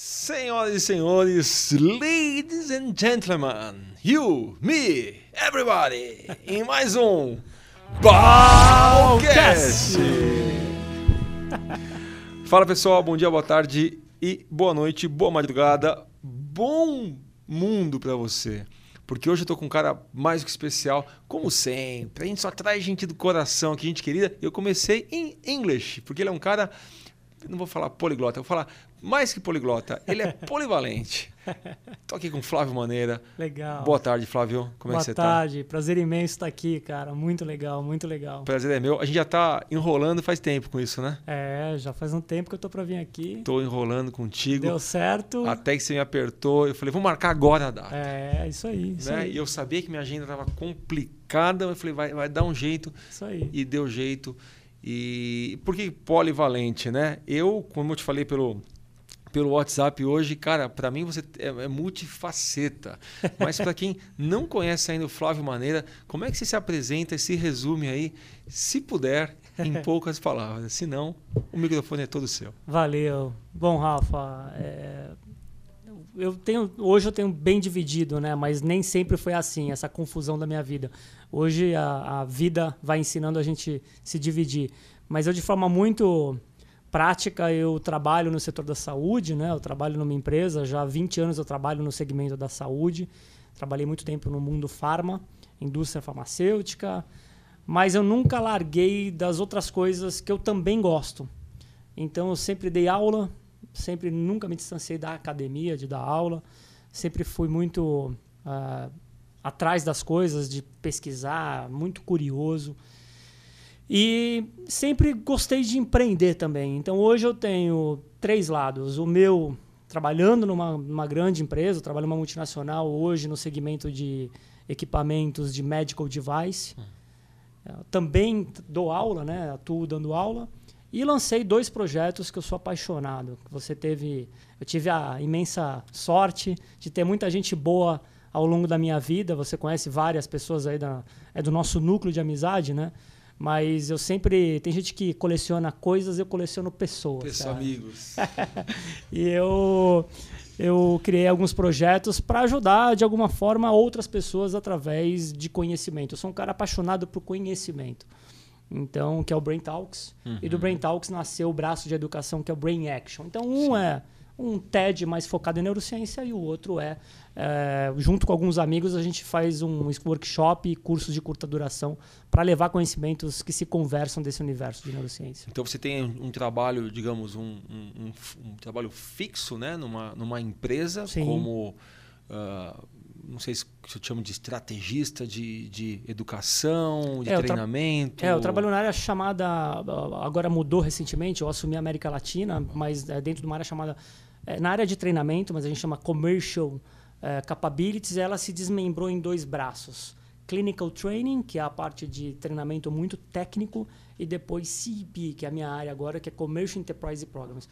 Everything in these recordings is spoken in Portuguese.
Senhoras e senhores, ladies and gentlemen, you, me, everybody, em mais um Balcast! Fala pessoal, bom dia, boa tarde e boa noite, boa madrugada, bom mundo pra você. Porque hoje eu tô com um cara mais do que especial, como sempre. A gente só traz gente do coração aqui, gente querida. Eu comecei em English, porque ele é um cara não vou falar poliglota, eu vou falar mais que poliglota, ele é polivalente. Tô aqui com o Flávio Maneira. Legal. Boa tarde, Flávio. Como Boa é que você tá? Boa tarde. Prazer imenso estar aqui, cara. Muito legal, muito legal. Prazer é meu. A gente já tá enrolando faz tempo com isso, né? É, já faz um tempo que eu tô para vir aqui. Tô enrolando contigo. Deu certo. Até que você me apertou. Eu falei, vou marcar agora a data. É, isso aí. Isso né? aí. E eu sabia que minha agenda tava complicada. Eu falei, vai, vai dar um jeito. Isso aí. E deu jeito. E por que polivalente, né? Eu, como eu te falei pelo pelo WhatsApp hoje, cara, para mim você é, é multifaceta. Mas para quem não conhece ainda o Flávio Maneira, como é que você se apresenta e se resume aí, se puder, em poucas palavras? Se não, o microfone é todo seu. Valeu. Bom, Rafa, é... eu tenho hoje eu tenho bem dividido, né? Mas nem sempre foi assim essa confusão da minha vida. Hoje a, a vida vai ensinando a gente se dividir. Mas eu de forma muito prática, eu trabalho no setor da saúde, né? Eu trabalho numa empresa, já há 20 anos eu trabalho no segmento da saúde. Trabalhei muito tempo no mundo farma, indústria farmacêutica, mas eu nunca larguei das outras coisas que eu também gosto. Então eu sempre dei aula, sempre nunca me distanciei da academia, de dar aula, sempre fui muito uh, atrás das coisas, de pesquisar, muito curioso. E sempre gostei de empreender também. Então hoje eu tenho três lados. O meu trabalhando numa, numa grande empresa, trabalho numa multinacional hoje no segmento de equipamentos de medical device. Hum. Também dou aula, né? Atuo dando aula. E lancei dois projetos que eu sou apaixonado. Você teve, eu tive a imensa sorte de ter muita gente boa ao longo da minha vida. Você conhece várias pessoas aí da, é do nosso núcleo de amizade, né? Mas eu sempre. Tem gente que coleciona coisas, eu coleciono pessoas. Pessoas, amigos. e eu, eu criei alguns projetos para ajudar, de alguma forma, outras pessoas através de conhecimento. Eu sou um cara apaixonado por conhecimento. Então, que é o Brain Talks. Uhum. E do Brain Talks nasceu o braço de educação, que é o Brain Action. Então, um Sim. é um TED mais focado em neurociência e o outro é, é, junto com alguns amigos, a gente faz um workshop e cursos de curta duração para levar conhecimentos que se conversam desse universo de neurociência. Então você tem um trabalho, digamos, um, um, um, trabalho fixo né, numa, numa empresa Sim. como. Uh, não sei se eu chamo de estrategista de, de educação, de é, treinamento. é, eu trabalho na área chamada. Agora mudou recentemente, eu assumi a América Latina, mas é dentro de uma área chamada na área de treinamento, mas a gente chama Commercial é, Capabilities, ela se desmembrou em dois braços. Clinical Training, que é a parte de treinamento muito técnico, e depois CEP, que é a minha área agora, que é Commercial Enterprise Programs.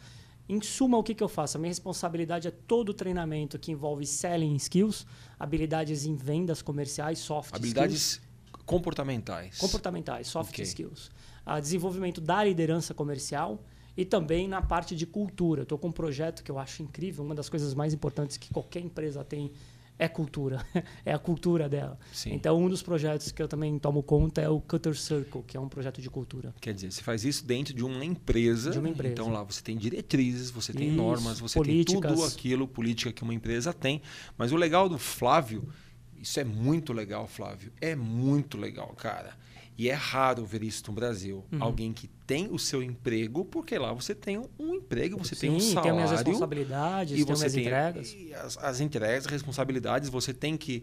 Em suma, o que, que eu faço? A minha responsabilidade é todo o treinamento que envolve selling skills, habilidades em vendas comerciais, soft habilidades skills. Habilidades comportamentais. Comportamentais, soft okay. skills. A desenvolvimento da liderança comercial e também na parte de cultura. Estou com um projeto que eu acho incrível, uma das coisas mais importantes que qualquer empresa tem é cultura, é a cultura dela. Sim. Então, um dos projetos que eu também tomo conta é o Cutter Circle, que é um projeto de cultura. Quer dizer, você faz isso dentro de uma empresa. De uma empresa. Então, lá você tem diretrizes, você tem isso, normas, você políticas. tem tudo aquilo, política que uma empresa tem. Mas o legal do Flávio, isso é muito legal, Flávio, é muito legal, cara e é raro ver isso no Brasil. Uhum. Alguém que tem o seu emprego, porque lá você tem um emprego, você Sim, tem um salário. tem as responsabilidades, e tem você as tem entregas. As, as entregas, responsabilidades, você tem que.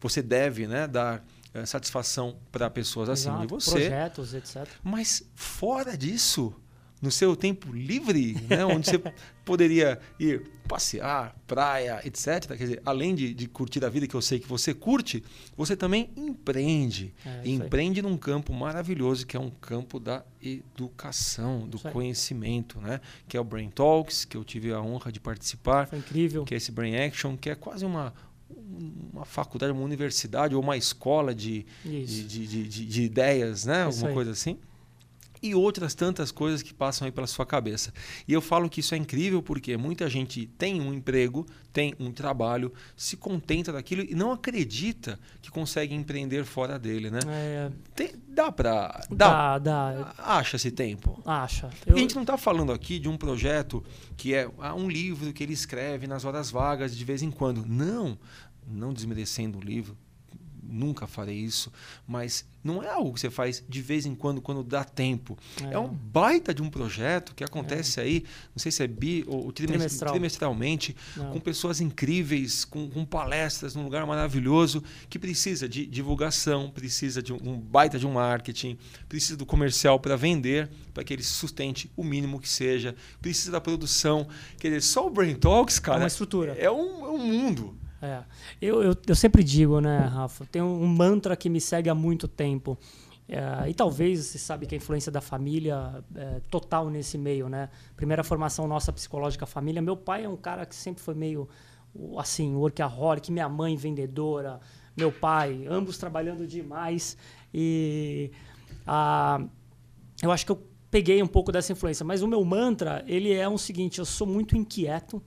Você deve né, dar é, satisfação para pessoas Exato, acima de você. Projetos, etc. Mas fora disso, no seu tempo livre, né, onde você poderia ir passear, praia, etc. Quer dizer, além de, de, curtir a vida que eu sei que você curte, você também empreende. É, e empreende num campo maravilhoso que é um campo da educação, do conhecimento, né? Que é o Brain Talks, que eu tive a honra de participar. Foi incrível. Que é esse Brain Action, que é quase uma uma faculdade, uma universidade ou uma escola de, de, de, de, ideias, né? É Alguma coisa assim. E outras tantas coisas que passam aí pela sua cabeça. E eu falo que isso é incrível porque muita gente tem um emprego, tem um trabalho, se contenta daquilo e não acredita que consegue empreender fora dele, né? É, Tem- dá pra. Dá, dá, dá. Acha esse tempo. Acha. Eu- a gente não está falando aqui de um projeto que é ah, um livro que ele escreve nas horas vagas de vez em quando. Não, não desmerecendo o livro, nunca farei isso, mas não é algo que você faz de vez em quando, quando dá tempo. É, É. um baita de um projeto que acontece aí, não sei se é bi ou trimest- Trimestral. trimestralmente, Não. com pessoas incríveis, com, com palestras num lugar maravilhoso, que precisa de divulgação, precisa de um, baita de um marketing, precisa do comercial para vender, para que ele sustente o mínimo que seja, precisa da produção. Quer dizer, só o Brain Talks, É cara, uma estrutura. é um, é um mundo. É. Eu, eu, eu sempre digo, né, Rafa? Tem um mantra que me segue há muito tempo. É, e talvez você sabe que a influência da família é total nesse meio, né? Primeira formação nossa psicológica família. Meu pai é um cara que sempre foi meio assim, workaholic, minha mãe vendedora, meu pai, ambos trabalhando demais. E ah, eu acho que eu peguei um pouco dessa influência. Mas o meu mantra, ele é o seguinte: eu sou muito inquieto.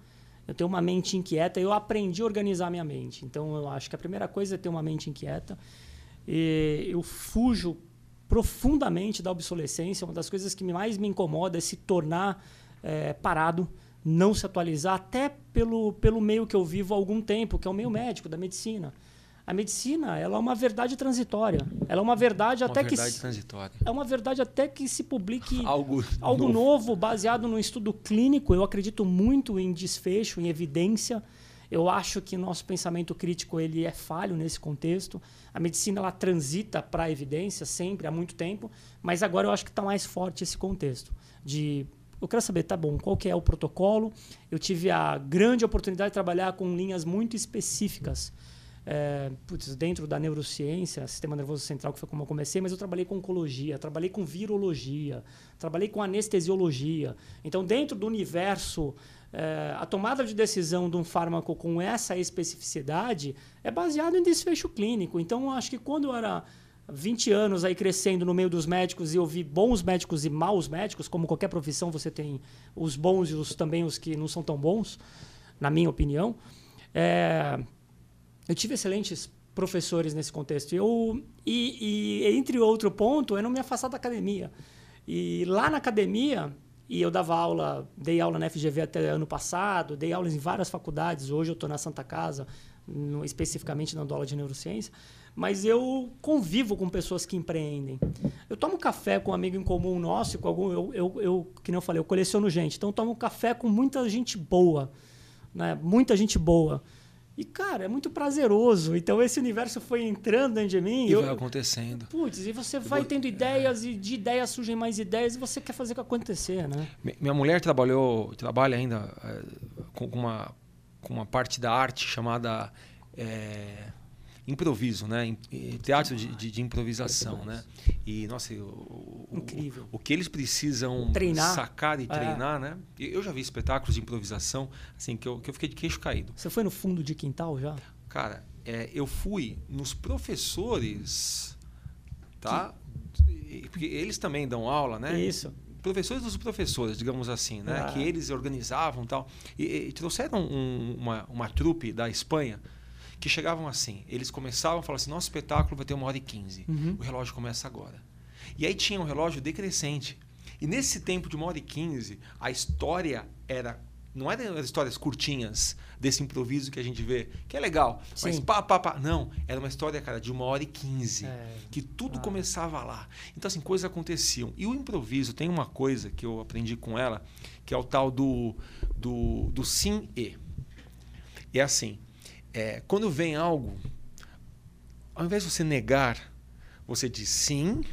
Eu tenho uma mente inquieta eu aprendi a organizar minha mente. Então, eu acho que a primeira coisa é ter uma mente inquieta. E eu fujo profundamente da obsolescência. Uma das coisas que mais me incomoda é se tornar eh, parado, não se atualizar, até pelo, pelo meio que eu vivo há algum tempo, que é o meio médico, da medicina. A medicina ela é uma verdade transitória. Ela é uma verdade Uma até verdade que transitória. é uma verdade até que se publique Algo, algo novo. baseado no estudo clínico. Eu acredito muito em desfecho, em evidência. Eu acho que nosso pensamento crítico ele é falho nesse contexto. A medicina ela transita para a evidência sempre há muito tempo, mas agora eu acho que está mais forte esse contexto de eu quero saber, tá bom, qual que é o protocolo? Eu tive a grande oportunidade de trabalhar com linhas muito específicas. É, putz, dentro da neurociência, sistema nervoso central, que foi como eu comecei, mas eu trabalhei com oncologia, trabalhei com virologia, trabalhei com anestesiologia. Então, dentro do universo, é, a tomada de decisão de um fármaco com essa especificidade é baseado em desfecho clínico. Então, eu acho que quando eu era 20 anos aí crescendo no meio dos médicos e eu vi bons médicos e maus médicos, como qualquer profissão você tem os bons e os, também os que não são tão bons, na minha opinião. É, eu tive excelentes professores nesse contexto. Eu, e, e, entre outro ponto, é não me afastar da academia. E lá na academia, e eu dava aula, dei aula na FGV até ano passado, dei aulas em várias faculdades, hoje eu estou na Santa Casa, no, especificamente dando aula de neurociência, mas eu convivo com pessoas que empreendem. Eu tomo café com um amigo em comum nosso, com algum, eu, eu, eu, que nem eu falei, eu coleciono gente, então eu tomo café com muita gente boa, né? muita gente boa. E, cara, é muito prazeroso. Então, esse universo foi entrando dentro de mim. E eu, vai acontecendo. Putz, e você vai tendo ideias, e de ideias surgem mais ideias, e você quer fazer acontecer, né? Minha mulher trabalhou, trabalha ainda é, com uma, com uma parte da arte chamada é, improviso, né? Teatro de, de, de, improvisação, né? E, nossa, o, Incrível. O, o que eles precisam treinar. sacar e treinar, é. né? Eu já vi espetáculos de improvisação, assim, que eu, que eu fiquei de queixo caído. Você foi no fundo de quintal já? Cara, é, eu fui nos professores, tá? Que... Porque eles também dão aula, né? Isso professores dos professores, digamos assim, né? Ah. Que eles organizavam tal. e tal. E trouxeram um, uma, uma trupe da Espanha que chegavam assim. Eles começavam a falar assim: nosso espetáculo vai ter uma hora e quinze. Uhum. O relógio começa agora. E aí tinha um relógio decrescente. E nesse tempo de uma hora e quinze, a história era. Não eram histórias curtinhas desse improviso que a gente vê, que é legal, Sim. mas pá, pá, pá. Não, era uma história, cara, de uma hora e quinze. É. Que tudo Ah. começava lá. Então, assim, coisas aconteciam. E o improviso tem uma coisa que eu aprendi com ela, que é o tal do, do, do sim. E é assim, é, quando vem algo, ao invés de você negar, você diz sim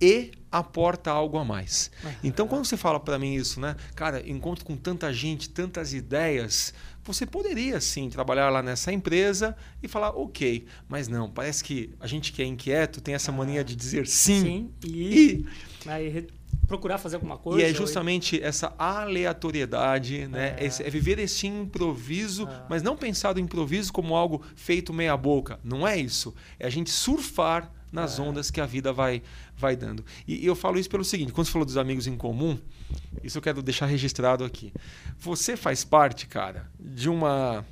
e aporta algo a mais. Então, quando você fala para mim isso, né? Cara, encontro com tanta gente, tantas ideias, você poderia sim trabalhar lá nessa empresa e falar ok, mas não, parece que a gente que é inquieto tem essa mania de dizer sim, sim e, e aí, procurar fazer alguma coisa. e é justamente essa aleatoriedade, né? É. É viver esse improviso, É. mas não pensar do improviso como algo feito meia boca. Não é isso. É a gente surfar nas é. ondas que a vida vai, vai dando. E, e eu falo isso pelo seguinte: quando você falou dos amigos em comum, isso eu quero deixar registrado aqui. Você faz parte, cara, de uma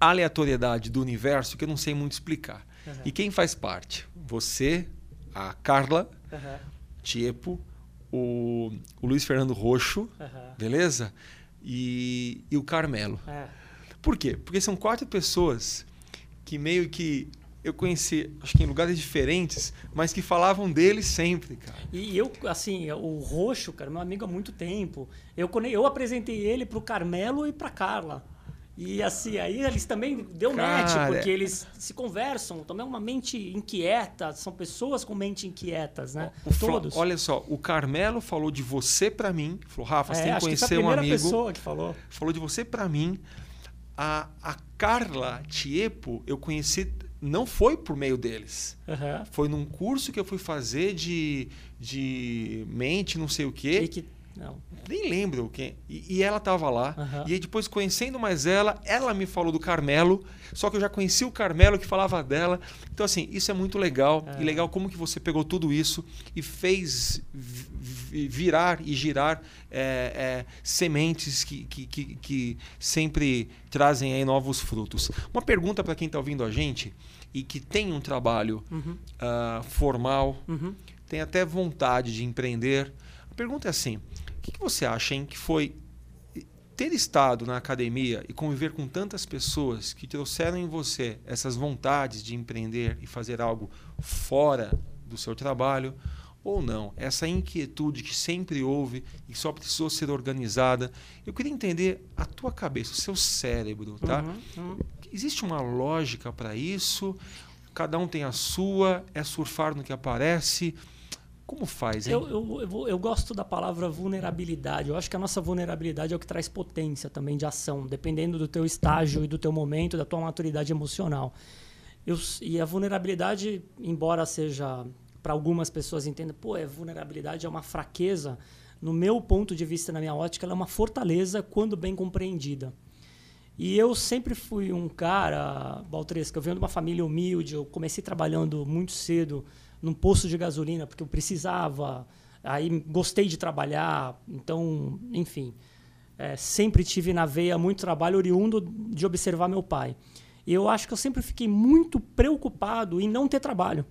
aleatoriedade do universo que eu não sei muito explicar. Uhum. E quem faz parte? Você, a Carla, uhum. Tiepo, o, o Luiz Fernando Roxo, uhum. beleza? E, e o Carmelo. É. Por quê? Porque são quatro pessoas que meio que eu conheci, acho que em lugares diferentes, mas que falavam dele sempre, cara. E eu, assim, o Roxo, cara, meu amigo há muito tempo. Eu, eu apresentei ele pro Carmelo e pra Carla. E assim, aí eles também deu Cara, match, porque eles se conversam, também é uma mente inquieta, são pessoas com mente inquietas, né? O Todos. Olha só, o Carmelo falou de você para mim, falou, Rafa, é, você tem que conhecer que um amigo. pessoa que falou. Falou de você para mim. A, a Carla Tiepo, eu conheci não foi por meio deles. Uhum. Foi num curso que eu fui fazer de, de mente, não sei o quê. E que não. Nem lembro quem. E, e ela estava lá. Uhum. E aí depois, conhecendo mais ela, ela me falou do Carmelo. Só que eu já conheci o Carmelo que falava dela. Então, assim, isso é muito legal. É. E legal como que você pegou tudo isso e fez virar e girar é, é, sementes que, que, que, que, sempre trazem aí novos frutos. Uma pergunta para quem está ouvindo a gente e que tem um trabalho uhum. uh, formal, uhum. tem até vontade de empreender. A pergunta é assim: que, que você acha, hein, que foi ter estado na academia e conviver com tantas pessoas que trouxeram em você essas vontades de empreender e fazer algo fora do seu trabalho ou não? Essa inquietude que sempre houve e só precisou ser organizada. Eu queria entender a tua cabeça, o seu cérebro, tá? Uhum, uhum. Existe uma lógica para isso? Cada um tem a sua, é surfar no que aparece. Como faz, hein? Eu, eu, eu, eu, gosto da palavra vulnerabilidade. Eu acho que a nossa vulnerabilidade é o que traz potência também de ação, dependendo do teu estágio e do teu momento, da tua maturidade emocional. Eu, e a vulnerabilidade, embora seja para algumas pessoas entendam, pô, é vulnerabilidade é uma fraqueza. No meu ponto de vista, na minha ótica, ela é uma fortaleza quando bem compreendida. E eu sempre fui um cara, Baltresca, eu venho de uma família humilde, eu comecei trabalhando muito cedo num posto de gasolina porque eu precisava. Aí gostei de trabalhar, então, enfim, é, sempre tive na veia muito trabalho oriundo de observar meu pai. E eu acho que eu sempre fiquei muito preocupado em não ter trabalho.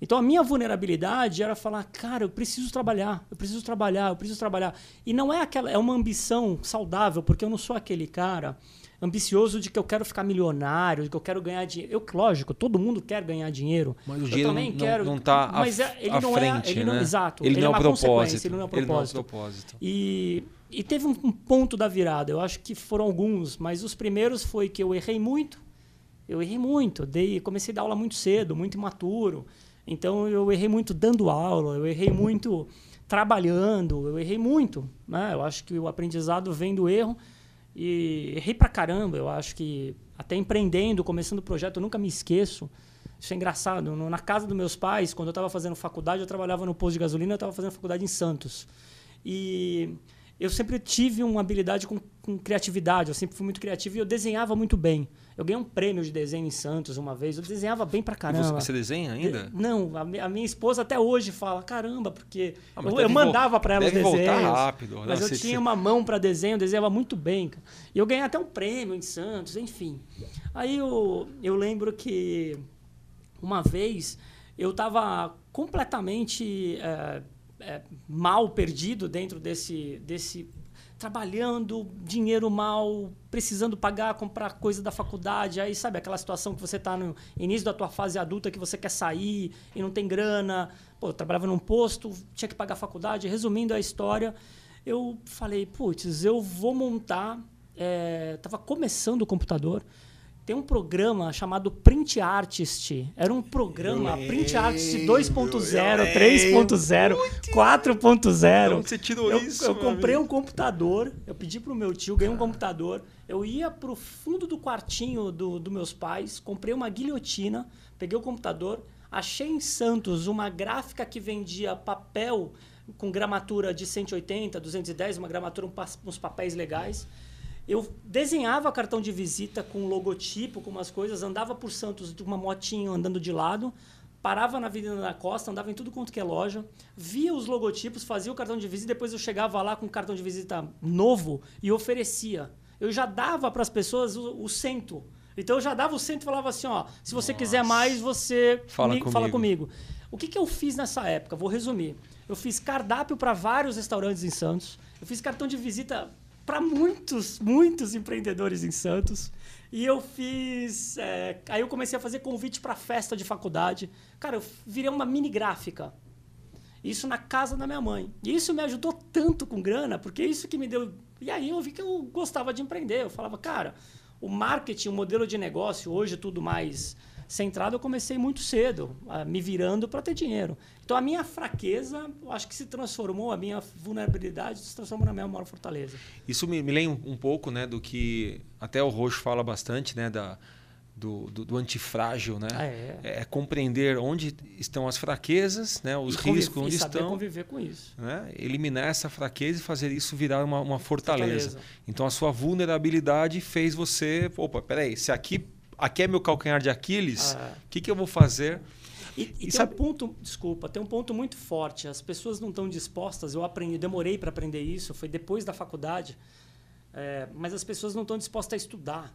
Então a minha vulnerabilidade era falar, cara, eu preciso trabalhar, eu preciso trabalhar, eu preciso trabalhar. E não é aquela, é uma ambição saudável, porque eu não sou aquele cara ambicioso de que eu quero ficar milionário, de que eu quero ganhar dinheiro. Eu, lógico, todo mundo quer ganhar dinheiro. Mas o dinheiro também não, quero, não tá mas é, ele não frente, é, ele né? não, exato. Ele, ele não é, é propósito. Ele não é propósito. Ele não é propósito. E, e teve um, um ponto da virada. Eu acho que foram alguns, mas os primeiros foi que eu errei muito. Eu errei muito. Dei, comecei a dar aula muito cedo, muito imaturo. Então eu errei muito dando aula, eu errei muito trabalhando, eu errei muito. Né? Eu acho que o aprendizado vem do erro. E errei pra caramba, eu acho que até empreendendo, começando o projeto, eu nunca me esqueço. Isso é engraçado. Na casa dos meus pais, quando eu estava fazendo faculdade, eu trabalhava no posto de gasolina, eu estava fazendo faculdade em Santos. E eu sempre tive uma habilidade com, com, criatividade, eu sempre fui muito criativo e eu desenhava muito bem. Eu ganhei um prêmio de desenho em Santos uma vez, eu desenhava bem pra caramba. Você, você, desenha ainda? De, não, a, a, minha esposa até hoje fala, caramba, porque ah, eu, eu mandava para ela os desenhos. rápido. Mas eu tinha uma mão para desenho, eu desenhava muito bem. E eu ganhei até um prêmio em Santos, enfim. Aí eu, eu lembro que uma vez eu estava completamente... É, é, mal perdido dentro desse, desse trabalhando, dinheiro mal, precisando pagar, comprar coisa da faculdade, aí sabe aquela situação que você está no início da tua fase adulta que você quer sair e não tem grana, pô, eu trabalhava num posto, tinha que pagar a faculdade, resumindo a história, eu falei, putz, eu vou montar, é, começando o computador, tem um programa chamado Print Artist. Era um programa lembro, Print Artist 2.0, 3.0, 4.0. Você tirou eu, isso? Eu comprei amigo. um computador, eu pedi pro meu tio, ganhei um computador. Eu ia pro fundo do quartinho dos do meus pais, comprei uma guilhotina, peguei o computador, achei em Santos uma gráfica que vendia papel com gramatura de 180, 210, uma gramatura, uns papéis legais eu desenhava cartão de visita com logotipo, com umas coisas, andava por Santos de uma motinha andando de lado, parava na Avenida da Costa, andava em tudo quanto que é loja, via os logotipos, fazia o cartão de visita, depois eu chegava lá com o cartão de visita novo e oferecia. Eu já dava para as pessoas o, o, cento. Então eu já dava o cento e falava assim, ó, se você Nossa. quiser mais, você fala comigo. Fala comigo. O que, que eu fiz nessa época? Vou resumir. Eu fiz cardápio para vários restaurantes em Santos. Eu fiz cartão de visita para muitos, muitos empreendedores em Santos. E eu fiz. É, aí eu comecei a fazer convite para festa de faculdade. Cara, eu virei uma mini gráfica. Isso na casa da minha mãe. E isso me ajudou tanto com grana, porque é isso que me deu. E aí eu vi que eu gostava de empreender. Eu falava, cara, o marketing, o modelo de negócio, hoje tudo mais centrado, eu comecei muito cedo, me virando para ter dinheiro. Então a minha fraqueza, eu acho que se transformou, a minha vulnerabilidade se transformou na minha maior fortaleza. Isso me, me lembra um pouco né, do que até o Roxo fala bastante, né, da, do, do, do antifrágil, né? Ah, é. é. compreender onde estão as fraquezas, né? os e riscos onde saber estão. conviver com isso. Né? Eliminar essa fraqueza e fazer isso virar uma, uma fortaleza. fortaleza. Então a sua vulnerabilidade fez você. Opa, peraí, se aqui aqui é meu calcanhar de Aquiles, o ah. que, que eu vou fazer? E, e, e tem sabe... um ponto, desculpa, tem um ponto muito forte. As pessoas não estão dispostas. Eu aprendi, demorei para aprender isso, foi depois da faculdade. É, mas as pessoas não estão dispostas a estudar.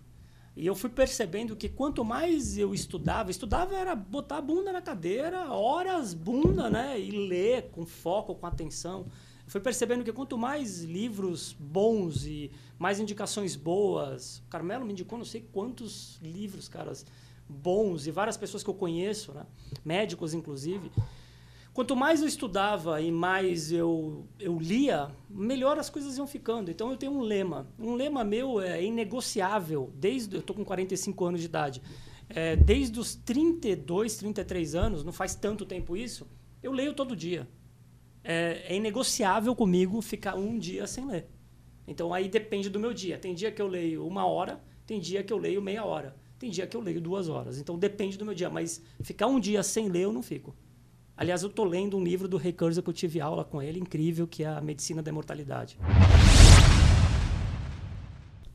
E eu fui percebendo que quanto mais eu estudava, estudava era botar a bunda na cadeira, horas bunda, né? E ler com foco, com atenção fui percebendo que quanto mais livros bons e mais indicações boas, o Carmelo me indicou não sei quantos livros, caras, bons e várias pessoas que eu conheço, né? médicos inclusive. Quanto mais eu estudava e mais eu, eu lia, melhor as coisas iam ficando. Então eu tenho um lema. Um lema meu é inegociável, desde eu estou com 45 anos de idade. É, desde os 32, 33 anos, não faz tanto tempo isso, eu leio todo dia é, é inegociável comigo ficar um dia sem ler. Então aí depende do meu dia. Tem dia que eu leio uma hora, tem dia que eu leio meia hora, tem dia que eu leio duas horas. Então depende do meu dia. Mas ficar um dia sem ler eu não fico. Aliás, eu estou lendo um livro do Ray Kurzweil que eu tive aula com ele, incrível, que é a Medicina da Imortalidade.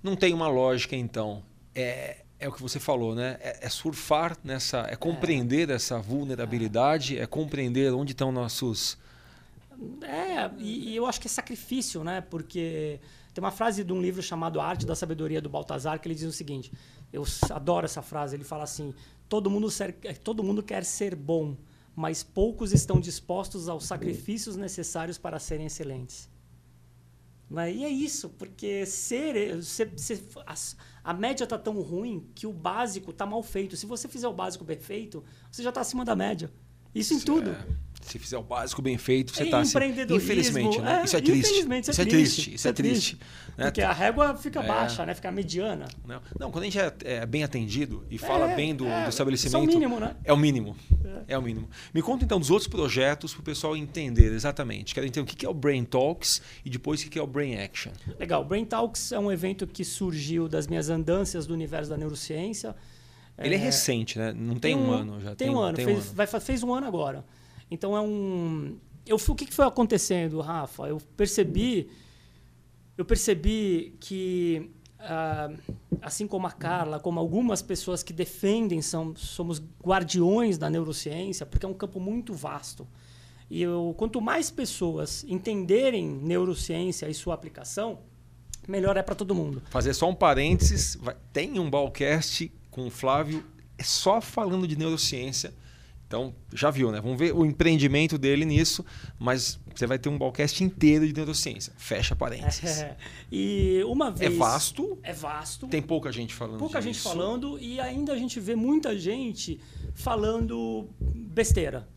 Não tem uma lógica, então. É, é o que você falou, né? É, é surfar nessa, é compreender é. essa vulnerabilidade, é compreender onde estão nossos é, e, e, eu acho que é sacrifício, né? Porque tem uma frase de um livro chamado Arte da Sabedoria do Baltazar que ele diz o seguinte: eu adoro essa frase. Ele fala assim: todo mundo, ser, todo mundo quer ser bom, mas poucos estão dispostos aos sacrifícios necessários para serem excelentes. Né? E é isso, porque ser, a, a, média está tão ruim que o básico está mal feito. Se você fizer o básico bem feito, você já está acima da média. Isso em tudo. É se fizer o básico bem feito, você está assim. Infelizmente, né? É, isso é triste. Isso é, isso é triste. Isso é triste. Né? Porque a régua fica é. baixa, né? Fica mediana. Não, não quando a gente é, é bem atendido e fala bem do, do estabelecimento. É o mínimo, né? É o mínimo. É. o mínimo. Me conta então dos outros projetos para o pessoal entender exatamente. Quero entender o que é o Brain Talks e depois o que é o Brain Action. Legal. O Brain Talks é um evento que surgiu das minhas andâncias do universo da neurociência. Ele é, recente, né? Não tem, tem um, um, ano já. Tem, tem um ano. Tem fez, um ano. Vai, fez um ano agora. Então é um. Eu, o que, que foi acontecendo, Rafa? Eu percebi, eu percebi que uh, assim como a Carla, como algumas pessoas que defendem, são, somos guardiões da neurociência, porque é um campo muito vasto. E eu, quanto mais pessoas entenderem neurociência e sua aplicação, melhor é para todo mundo. Fazer só um parênteses, vai, tem um Balcast com o Flávio é só falando de neurociência então, já viu, né? Vamos ver o empreendimento dele nisso, mas você vai ter um balcast inteiro de neurociência. Fecha parênteses. É, e uma vez. É vasto. É vasto. Tem pouca gente falando Pouca disso. gente falando e ainda a gente vê muita gente falando besteira.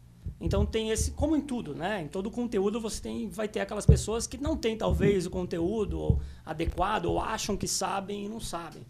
Então tem esse, como em tudo, né? Em todo conteúdo você tem, vai ter aquelas pessoas que não têm talvez o conteúdo adequado ou acham que sabem e não sabem.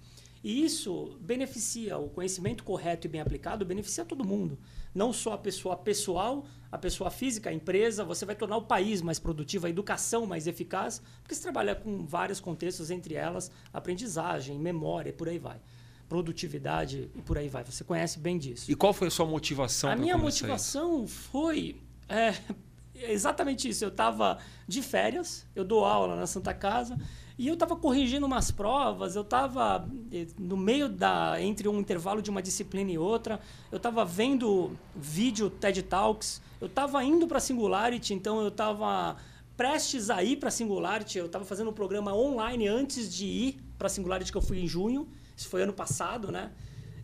E isso beneficia o conhecimento correto e bem aplicado, beneficia todo mundo não só a pessoa pessoal, a pessoa física, a empresa, você vai tornar o país mais produtivo, a educação mais eficaz, porque você trabalha com vários contextos, entre elas aprendizagem, memória, e por aí vai. Produtividade e por aí vai. Você conhece bem disso. E qual foi a sua motivação? A minha motivação isso? foi é, exatamente isso. Eu estava de férias, eu dou aula na Santa Casa E eu estava corrigindo umas provas, eu estava eh, no meio da entre um intervalo de uma disciplina e outra, eu estava vendo vídeo TED Talks, eu estava indo para Singularity, então eu estava prestes a ir para Singularity, eu estava fazendo um programa online antes de ir para Singularity que eu fui em junho, isso foi ano passado, né?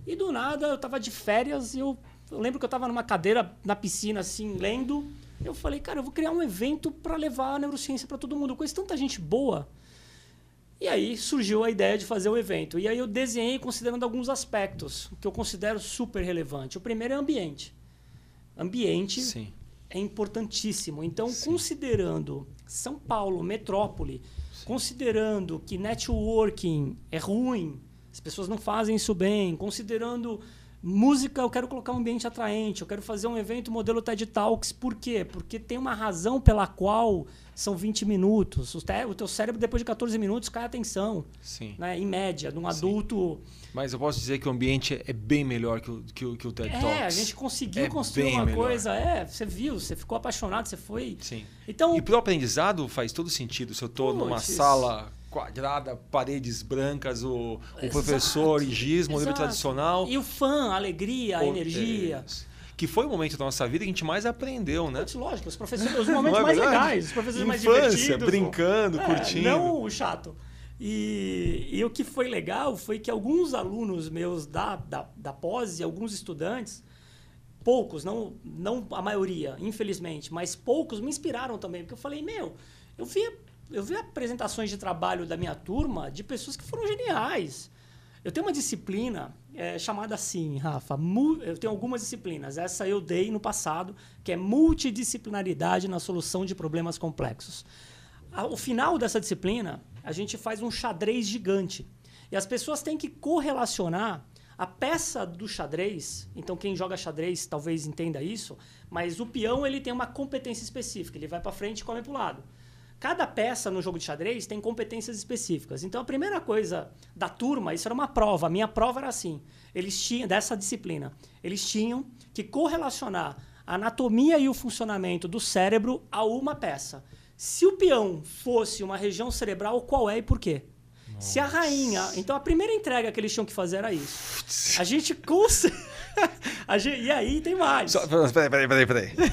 E do nada eu estava de férias e eu, eu lembro que eu estava numa cadeira na piscina assim, lendo, eu falei, cara, eu vou criar um evento para levar a neurociência para todo mundo. Eu conheço tanta gente boa e aí surgiu a ideia de fazer o evento. E aí eu desenhei considerando alguns aspectos que eu considero super relevante. O primeiro é ambiente. Ambiente Sim. é importantíssimo. Então, Sim. considerando São Paulo, metrópole, Sim. considerando que networking é ruim, as pessoas não fazem isso bem, considerando música, eu quero colocar um ambiente atraente, eu quero fazer um evento modelo TED Talks. Por quê? Porque tem uma razão pela qual são 20 minutos. O, te, o teu cérebro, depois de 14 minutos, cai a atenção. Sim. Né? Em média, de um adulto. Mas eu posso dizer que o ambiente é bem melhor que o, que o, que o TED é, Talks. É, a gente conseguiu é construir uma melhor. coisa. É, você viu, você ficou apaixonado, você foi. Sim. Então, e pro aprendizado faz todo sentido. Se eu estou numa sala quadrada, paredes brancas, o, o professor, higismo, livro tradicional. E o fã, a alegria, a energia. É que foi o momento da nossa vida que a gente mais aprendeu, né? Muito lógico, os professores, os momentos é mais legais, os professores Infância, mais divertidos. brincando, é, curtindo. Não o chato. E, e, o que foi legal foi que alguns alunos meus da, da, da pós e alguns estudantes, poucos, não, não a maioria, infelizmente, mas poucos me inspiraram também, porque eu falei, meu, eu vi, eu vi apresentações de trabalho da minha turma de pessoas que foram geniais. Eu tenho uma disciplina é, chamada assim, Rafa. Eu tenho algumas disciplinas. Essa eu dei no passado, que é multidisciplinaridade na solução de problemas complexos. Ao final dessa disciplina, a gente faz um xadrez gigante. E as pessoas têm que correlacionar a peça do xadrez. Então, quem joga xadrez talvez entenda isso, mas o peão ele tem uma competência específica. Ele vai para frente e come para o lado. Cada peça no jogo de xadrez tem competências específicas. Então, a primeira coisa da turma, isso era uma prova. A minha prova era assim: eles tinham, dessa disciplina, eles tinham que correlacionar a anatomia e o funcionamento do cérebro a uma peça. Se o peão fosse uma região cerebral, qual é e por quê? Nossa. Se a rainha. Então, a primeira entrega que eles tinham que fazer era isso. A gente consegue. e aí tem mais. Só, peraí, peraí, peraí, peraí.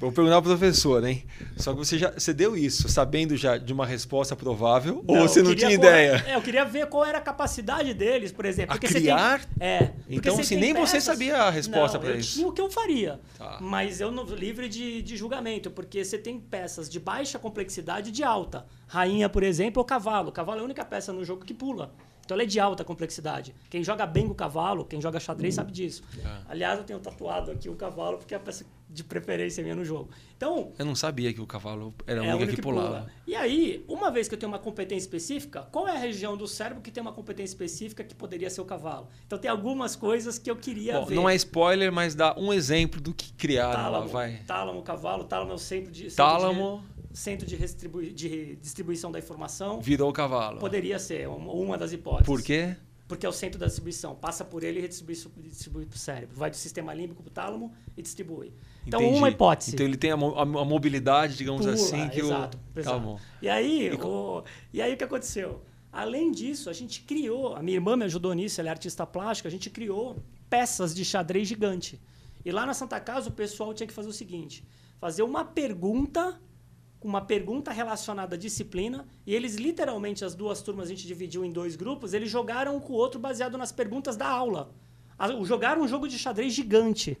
Vou perguntar pro professor, hein? Só que você já você deu isso sabendo já de uma resposta provável não, ou você não tinha ideia? É, eu queria ver qual era a capacidade deles, por exemplo. A criar? Tem, é. Então, se nem peças, você sabia a resposta para isso. Tinha o que eu faria. Tá. Mas eu não livre de, de julgamento, porque você tem peças de baixa complexidade e de alta. Rainha, por exemplo, ou cavalo. Cavalo é a única peça no jogo que pula. Então ela é de alta complexidade. Quem joga bem com o cavalo, quem joga xadrez sabe disso. É. Aliás, eu tenho tatuado aqui o cavalo porque é a peça de preferência minha no jogo. Então, eu não sabia que o cavalo era a é única que, pulava. Pula. E aí, uma vez que eu tenho uma competência específica, qual é a região do cérebro que tem uma competência específica que poderia ser o cavalo? Então tem algumas coisas que eu queria Bom, ver. Não é spoiler, mas dá um exemplo do que criaram tálamo, lá, vai. Tálamo, cavalo, tálamo é o centro de centro Tálamo de, centro de distribuição da informação. Virou o cavalo. Poderia ser uma das hipóteses. Por quê? Porque é o centro da distribuição. Passa por ele e redistribui, distribui para o cérebro. Vai do sistema límbico para o tálamo e distribui. Então, Entendi. uma hipótese. Então, ele tem a, a, a mobilidade, digamos Pula, assim, que exato, o... Exato. Tá. E aí, e, o, e aí, o que aconteceu? Além disso, a gente criou... A minha irmã me ajudou nisso, ela é artista plástica. A gente criou peças de xadrez gigante. E lá na Santa Casa, o pessoal tinha que fazer o seguinte. Fazer uma pergunta uma pergunta relacionada à disciplina, e eles literalmente, as duas turmas, a gente dividiu em dois grupos, eles jogaram um com o outro baseado nas perguntas da aula. Jogaram um jogo de xadrez gigante.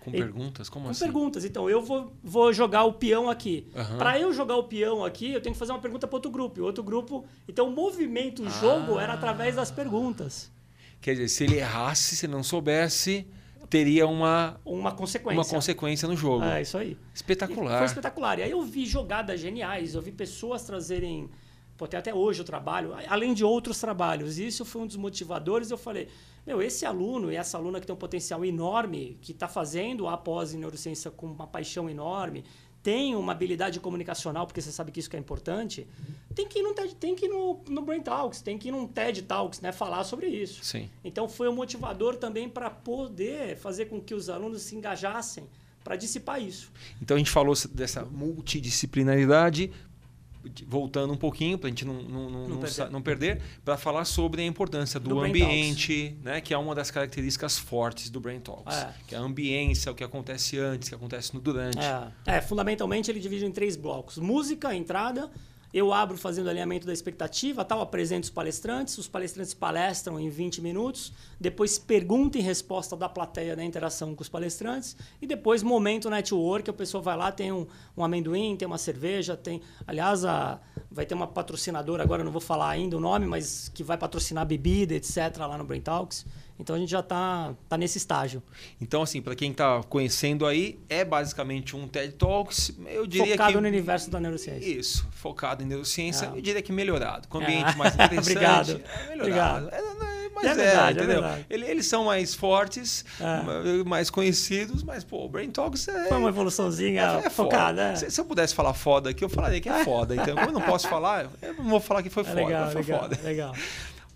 Com e, perguntas? Como com assim? Com perguntas. Então, eu vou, vou jogar o peão aqui. Uhum. Para eu jogar o peão aqui, eu tenho que fazer uma pergunta para outro grupo. E outro grupo. Então, o movimento, o jogo, ah. era através das perguntas. Quer dizer, se ele errasse, se não soubesse, teria uma, uma consequência. Uma consequência no jogo. É, isso aí. Espetacular. E foi espetacular. E aí eu vi jogadas geniais, eu vi pessoas trazerem. Pô, até hoje o trabalho, além de outros trabalhos. E isso foi um dos motivadores. Eu falei, meu, esse aluno e essa aluna que tem um potencial enorme, que está fazendo a pós em neurociência com uma paixão enorme, tem uma habilidade comunicacional, porque você sabe que isso que é importante, tem que ir no, TED, tem que no, no Brain Talks, tem que ir num TED Talks, né, falar sobre isso. Sim. Então foi um motivador também para poder fazer com que os alunos se engajassem para dissipar isso. Então a gente falou dessa multidisciplinaridade voltando um pouquinho, para a gente não, não, não, não perder, perder para falar sobre a importância do, do ambiente, né, que é uma das características fortes do Brain Talks. É. Que é a ambiência, o que acontece antes, o que acontece no durante. É. é, fundamentalmente ele divide em três blocos. Música, entrada, eu abro fazendo alinhamento da expectativa, tal, apresento os palestrantes, os palestrantes palestram em 20 minutos, depois pergunta e resposta da plateia da interação com os palestrantes, e depois momento network, a pessoa vai lá, tem um, um amendoim, tem uma cerveja, tem. Aliás, a, vai ter uma patrocinadora, agora não vou falar ainda o nome, mas que vai patrocinar bebida, etc., lá no Brain Talks. Então a gente já está tá nesse estágio. Então, assim, para quem está conhecendo aí, é basicamente um TED Talks, eu diria focado que... no universo da neurociência. Isso, focado em neurociência, é. eu diria que melhorado. Com ambiente é. mais interessante. Obrigado. É melhorado. Obrigado. É, mas é, é verdade, é, entendeu? É eles, são mais fortes, é. mais conhecidos, mas, pô, o Brain Talks é... Foi uma evoluçãozinha é, focada. Se, se, eu pudesse falar foda aqui, eu falaria que é foda. Então, como eu não posso falar, eu não vou falar que foi foda, legal, foi legal, foda. Legal.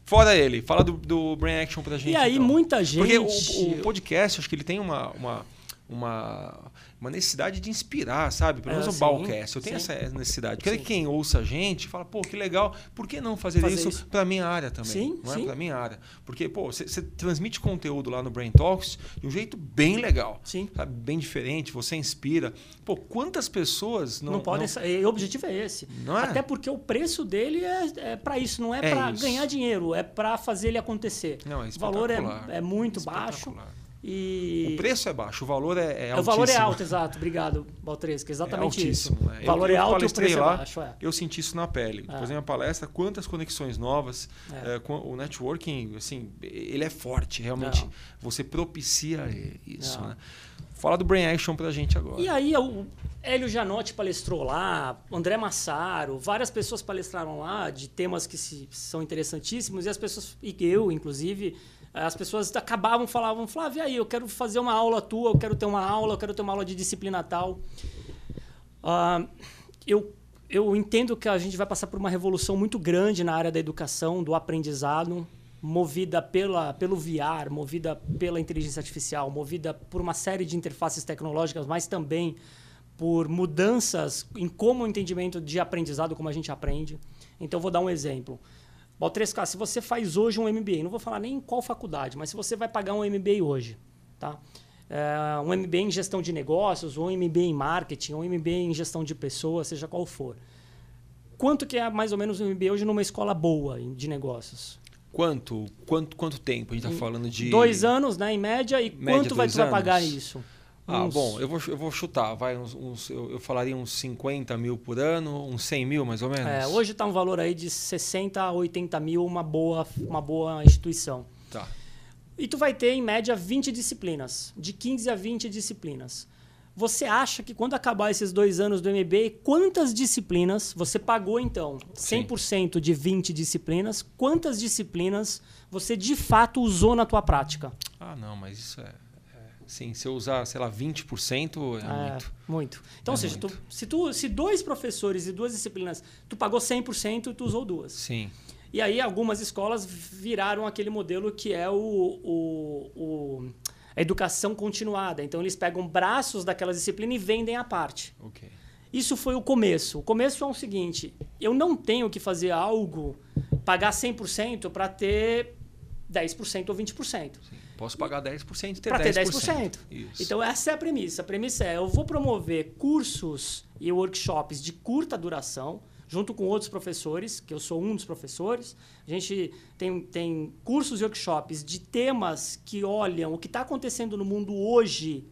Fora ele, fala do, do Brain Action pra gente. E aí, então. muita gente. Porque o, o, podcast, acho que ele tem uma, uma, uma uma necessidade de inspirar, sabe? Pelo menos é, o Balcast. Eu tenho sim. essa necessidade. Porque quem ouça a gente fala, pô, que legal, por que não fazer, fazer isso, isso. para minha área também? Sim, não é? Para minha área. Porque, pô, você transmite conteúdo lá no Brain Talks de um jeito bem legal. Sim. Sabe? Bem diferente, você inspira. Pô, quantas pessoas não. Não podem. Não... O objetivo é esse. Não é? Até porque o preço dele é, é para isso, não é, é para ganhar dinheiro, é para fazer ele acontecer. Não, é o valor é, é muito baixo. E... O preço é baixo, o valor é, é altíssimo. O valor é alto, exato. Obrigado, Baltresca. Exatamente é isso. É. O valor eu, é alto e o preço lá, é baixo. É. Eu senti isso na pele. É. Fazer uma palestra, quantas conexões novas. É. É, o networking, assim, ele é forte. Realmente, Não. você propicia isso. Né? Fala do Brain Action pra gente agora. E aí, o Hélio Janotti palestrou lá, André Massaro, várias pessoas palestraram lá de temas que se, são interessantíssimos e as pessoas, e eu, inclusive as pessoas acabavam, falavam, Flávio, aí, eu quero fazer uma aula tua, eu quero ter uma aula, eu quero ter uma aula de disciplina tal. Uh, eu, eu entendo que a gente vai passar por uma revolução muito grande na área da educação, do aprendizado, movida pela, pelo VR, movida pela inteligência artificial, movida por uma série de interfaces tecnológicas, mas também por mudanças em como o entendimento de aprendizado, como a gente aprende. Então, vou dar um exemplo. Baltresca, se você faz hoje um MBA, não vou falar nem em qual faculdade, mas se você vai pagar um MBA hoje, tá? É, um MBA em gestão de negócios, ou um MBA em marketing, ou um MBA em gestão de pessoas, seja qual for. Quanto que é mais ou menos um MBA hoje numa escola boa de negócios? Quanto? Quanto, quanto tempo? A gente está falando de... Dois anos, né, em média. E média, quanto vai, tu vai pagar isso? Ah, uns... bom, eu vou, eu vou chutar, vai, uns, uns, eu, eu, falaria uns 50 mil por ano, uns 100 mil mais ou menos. É, hoje está um valor aí de 60 a 80 mil, uma boa, uma boa instituição. Tá. E tu vai ter, em média, 20 disciplinas, de 15 a 20 disciplinas. Você acha que quando acabar esses dois anos do MBA, quantas disciplinas você pagou então? 100% Sim. de 20 disciplinas, quantas disciplinas você de fato usou na tua prática? Ah, não, mas isso é Sim, se eu usar, sei lá, 20% é, é muito. Muito. Então, é ou seja, tu, se, tu, se dois professores e duas disciplinas, tu pagou 100% e tu usou duas. Sim. E aí algumas escolas viraram aquele modelo que é o, o, o a educação continuada. Então, eles pegam braços daquela disciplina e vendem a parte. Isso foi o começo. O começo é o seguinte: eu não tenho que fazer algo, pagar 100% para ter 10% ou 20%. Sim. Posso pagar 10% e ter pra 10%. ter 10%. Isso. Então, essa é a premissa. A premissa é: eu vou promover cursos e workshops de curta duração, junto com outros professores, que eu sou um dos professores. A gente tem, tem cursos e workshops de temas que olham o que está acontecendo no mundo hoje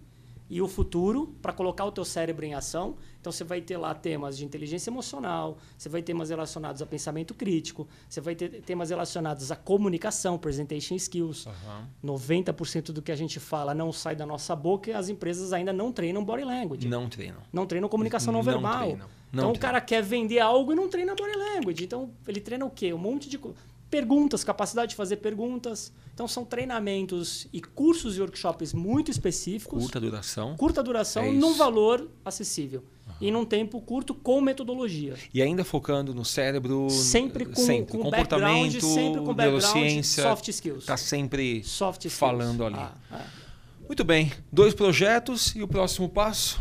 e o futuro para colocar o teu cérebro em ação. Então você vai ter lá temas de inteligência emocional, você vai ter temas relacionados a pensamento crítico, você vai ter temas relacionados à comunicação, presentation skills. Uhum. 90% do que a gente fala não sai da nossa boca e as empresas ainda não treinam body language. Não treinam. Não treinam comunicação não, não verbal. Treinam. Não então o cara quer vender algo e não treina body language. Então ele treina o quê? Um monte de perguntas, capacidade de fazer perguntas. Então são treinamentos e cursos e workshops muito específicos. Curta duração. Curta duração, é num valor acessível. Uhum. E num tempo curto com metodologia. E ainda focando no cérebro. Sempre com, sempre. com comportamento, sempre com neurociência. Soft skills. Está sempre soft falando ali. Ah, é. Muito bem. Dois projetos e o próximo passo?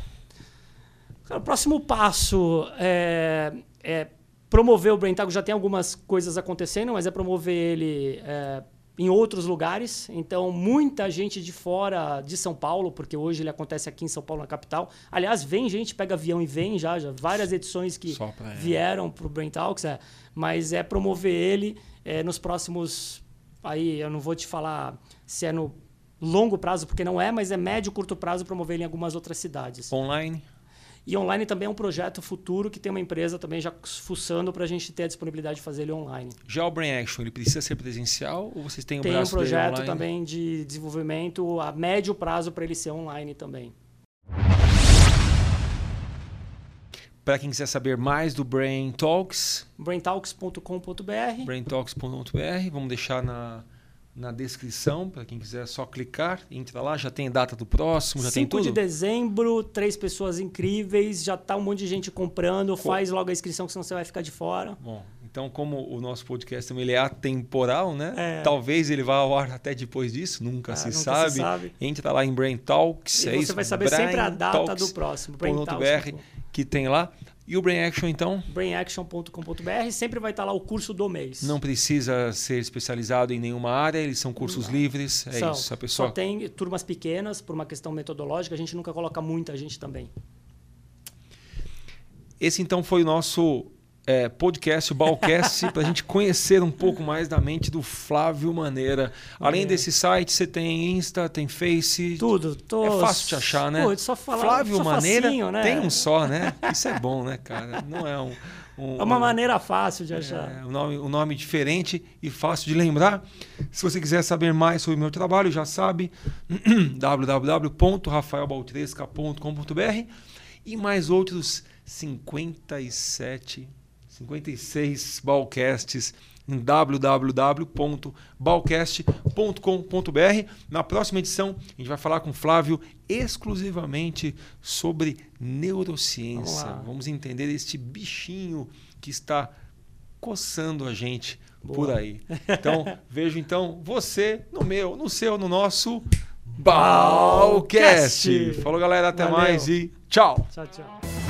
o próximo passo é, é promover o Brain Talk, já tem algumas coisas acontecendo, mas é promover ele é, em outros lugares. Então, muita gente de fora de São Paulo, porque hoje ele acontece aqui em São Paulo, na capital. Aliás, vem gente, pega avião e vem já, já várias edições que vieram para o Brain Talks, é, mas é promover ele é, nos próximos. Aí eu não vou te falar se é no longo prazo, porque não é, mas é médio curto prazo promover ele em algumas outras cidades. Online? E online também é um projeto futuro que tem uma empresa também já fuçando para a gente ter a disponibilidade de fazer ele online. Já o Brain Action, ele precisa ser presencial ou vocês têm um Tem um projeto também de desenvolvimento a médio prazo para ele ser online também. Para quem quiser saber mais do Brain Talks, braintalks.com.br. braintalks.com.br, vamos deixar na na descrição, para quem quiser só clicar, entra lá, já tem data do próximo, já tem tudo. 5 de dezembro, três pessoas incríveis, já tá um monte de gente comprando, faz logo a inscrição, que senão você vai ficar de fora. Bom, então como o nosso podcast também ele é atemporal, né? É. Talvez ele vá ao ar até depois disso, nunca, ah, se, nunca sabe. se, sabe. Entra lá em Brain Talks, e é você isso, vai saber Brain sempre a data Talks. do próximo. Brain Talks. que tem lá. E o Brain Action, então? brainaction.com.br sempre vai estar lá o curso do mês. Não precisa ser especializado em nenhuma área, eles são cursos Não. livres, é são. isso. A pessoa... Só tem turmas pequenas, por uma questão metodológica, a gente nunca coloca muita gente também. Esse então foi o nosso é, podcast, o Balcast, para a gente conhecer um pouco mais da mente do Flávio Maneira. Além é. desse site, você tem Insta, tem Face. Tudo. Tô... É fácil de achar, né? Pô, só falar, Flávio só Maneira facinho, né? tem um só, né? Isso é bom, né, cara? Não é um. um é uma um, maneira fácil de achar. É, um, nome, um nome diferente e fácil de lembrar. Se você quiser saber mais sobre o meu trabalho, já sabe, www.rafaelbaltresca.com.br e mais outros 57 56 Balcasts em www.balcast.com.br. Na próxima edição, a gente vai falar com o Flávio exclusivamente sobre neurociência. Vamos, Vamos entender este bichinho que está coçando a gente Boa. por aí. Então, vejo então você no meu, no seu, no nosso Balcast. Falou, galera, até Valeu. mais e tchau. Tchau, tchau.